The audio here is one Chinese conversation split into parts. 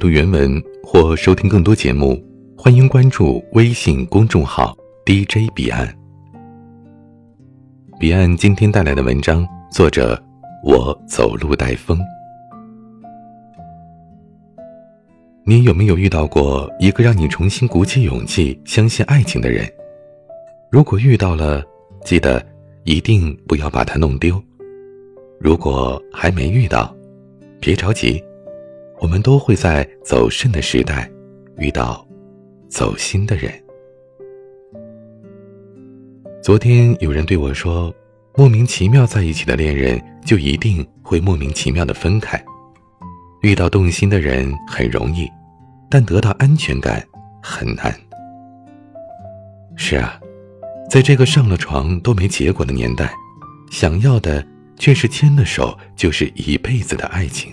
读原文或收听更多节目，欢迎关注微信公众号 DJ 彼岸。彼岸今天带来的文章，作者我走路带风。你有没有遇到过一个让你重新鼓起勇气相信爱情的人？如果遇到了，记得一定不要把它弄丢。如果还没遇到，别着急，我们都会在走肾的时代遇到走心的人。昨天有人对我说：“莫名其妙在一起的恋人，就一定会莫名其妙的分开。遇到动心的人很容易，但得到安全感很难。”是啊，在这个上了床都没结果的年代，想要的。却是牵了手就是一辈子的爱情。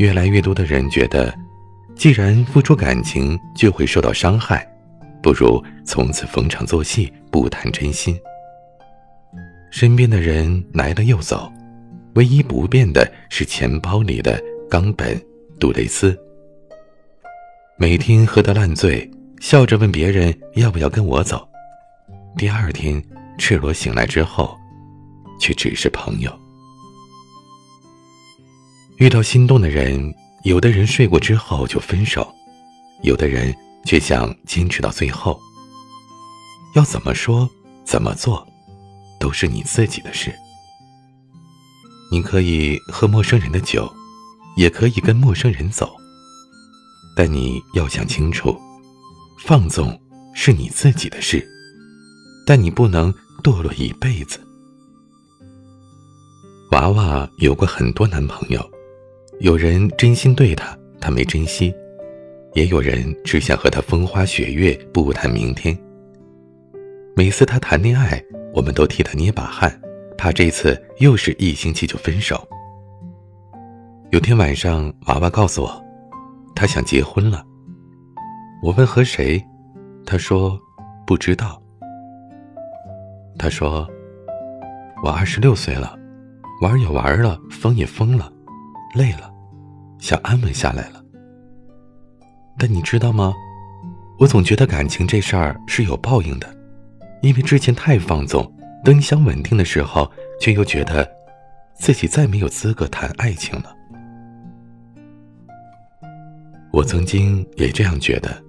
越来越多的人觉得，既然付出感情就会受到伤害，不如从此逢场作戏，不谈真心。身边的人来了又走，唯一不变的是钱包里的冈本杜蕾斯。每天喝得烂醉，笑着问别人要不要跟我走，第二天赤裸醒来之后。却只是朋友。遇到心动的人，有的人睡过之后就分手，有的人却想坚持到最后。要怎么说，怎么做，都是你自己的事。你可以喝陌生人的酒，也可以跟陌生人走，但你要想清楚，放纵是你自己的事，但你不能堕落一辈子。娃娃有过很多男朋友，有人真心对他，他没珍惜；也有人只想和他风花雪月，不谈明天。每次他谈恋爱，我们都替他捏把汗，怕这次又是一星期就分手。有天晚上，娃娃告诉我，他想结婚了。我问和谁，他说不知道。他说，我二十六岁了。玩也玩了，疯也疯了，累了，想安稳下来了。但你知道吗？我总觉得感情这事儿是有报应的，因为之前太放纵，等你想稳定的时候，却又觉得自己再没有资格谈爱情了。我曾经也这样觉得，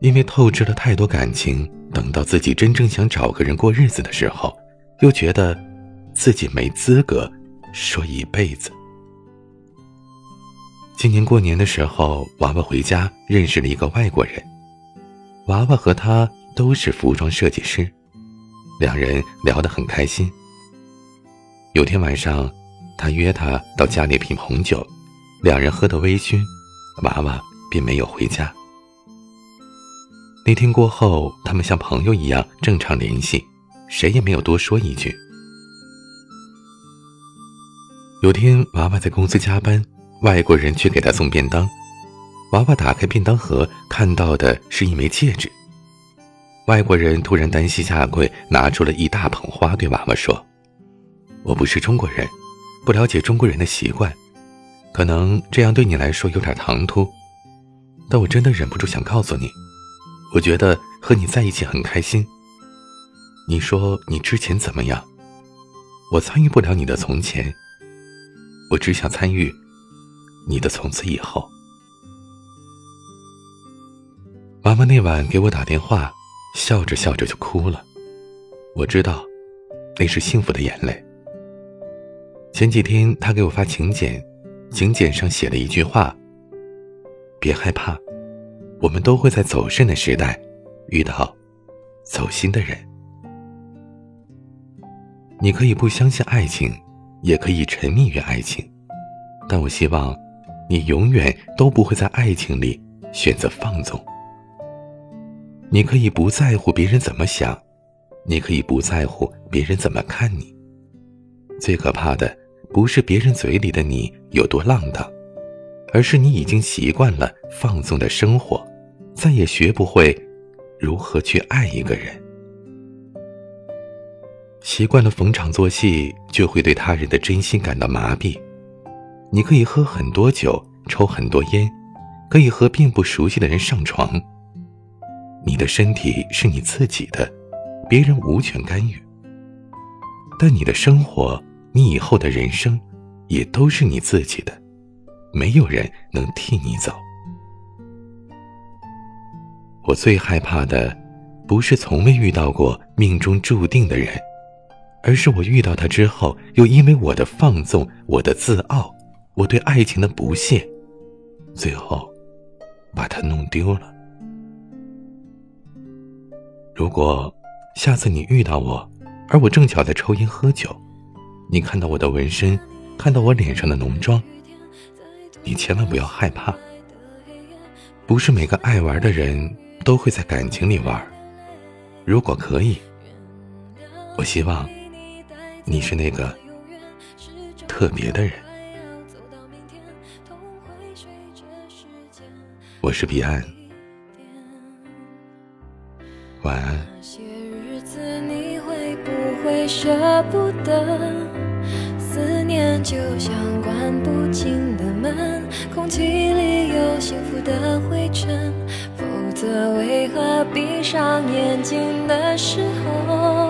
因为透支了太多感情，等到自己真正想找个人过日子的时候，又觉得自己没资格。说一辈子。今年过年的时候，娃娃回家认识了一个外国人。娃娃和他都是服装设计师，两人聊得很开心。有天晚上，他约他到家里品红酒，两人喝得微醺，娃娃便没有回家。那天过后，他们像朋友一样正常联系，谁也没有多说一句。有天，娃娃在公司加班，外国人去给他送便当。娃娃打开便当盒，看到的是一枚戒指。外国人突然单膝下跪，拿出了一大捧花，对娃娃说：“我不是中国人，不了解中国人的习惯，可能这样对你来说有点唐突，但我真的忍不住想告诉你，我觉得和你在一起很开心。你说你之前怎么样？我参与不了你的从前。”我只想参与你的从此以后。妈妈那晚给我打电话，笑着笑着就哭了。我知道，那是幸福的眼泪。前几天她给我发请柬，请柬上写了一句话：“别害怕，我们都会在走肾的时代遇到走心的人。你可以不相信爱情。”也可以沉迷于爱情，但我希望，你永远都不会在爱情里选择放纵。你可以不在乎别人怎么想，你可以不在乎别人怎么看你。最可怕的不是别人嘴里的你有多浪荡，而是你已经习惯了放纵的生活，再也学不会如何去爱一个人。习惯了逢场作戏，就会对他人的真心感到麻痹。你可以喝很多酒，抽很多烟，可以和并不熟悉的人上床。你的身体是你自己的，别人无权干预。但你的生活，你以后的人生，也都是你自己的，没有人能替你走。我最害怕的，不是从未遇到过命中注定的人，而是我遇到他之后，又因为我的放纵、我的自傲、我对爱情的不屑，最后把它弄丢了。如果下次你遇到我，而我正巧在抽烟喝酒，你看到我的纹身，看到我脸上的浓妆，你千万不要害怕。不是每个爱玩的人。都会在感情里玩。如果可以，我希望你是那个特别的人。我是彼岸，晚安。会舍不得思念就像关不紧的门，空气里有幸福的灰尘。否则为何闭上眼睛的时候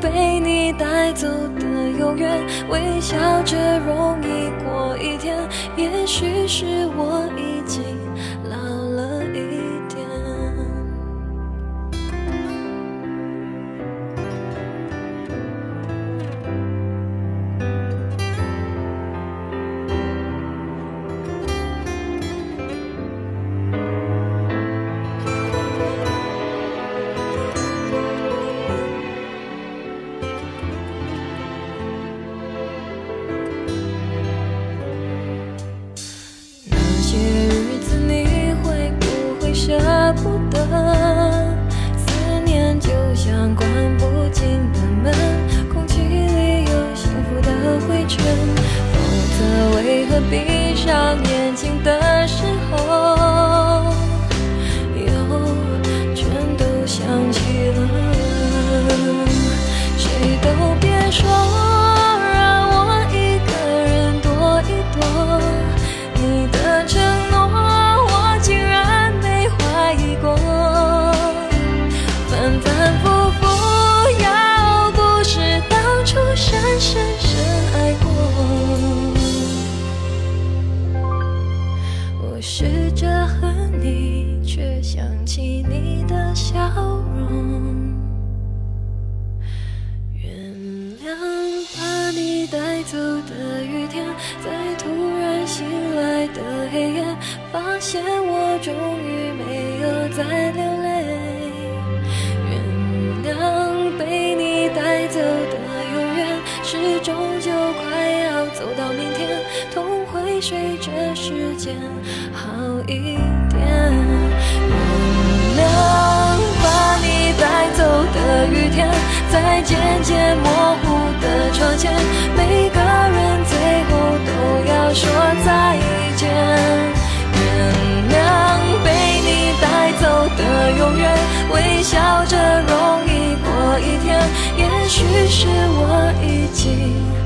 被你带走的永远，微笑着容易过一天。也许是我一试着恨你，却想起你的笑容。原谅把你带走的雨天，在突然醒来的黑夜，发现我终于没有再流泪。随着时间。好一点，原谅把你带走的雨天，在渐渐模糊的窗前，每个人最后都要说再见。原谅被你带走的永远，微笑着容易过一天，也许是我已经。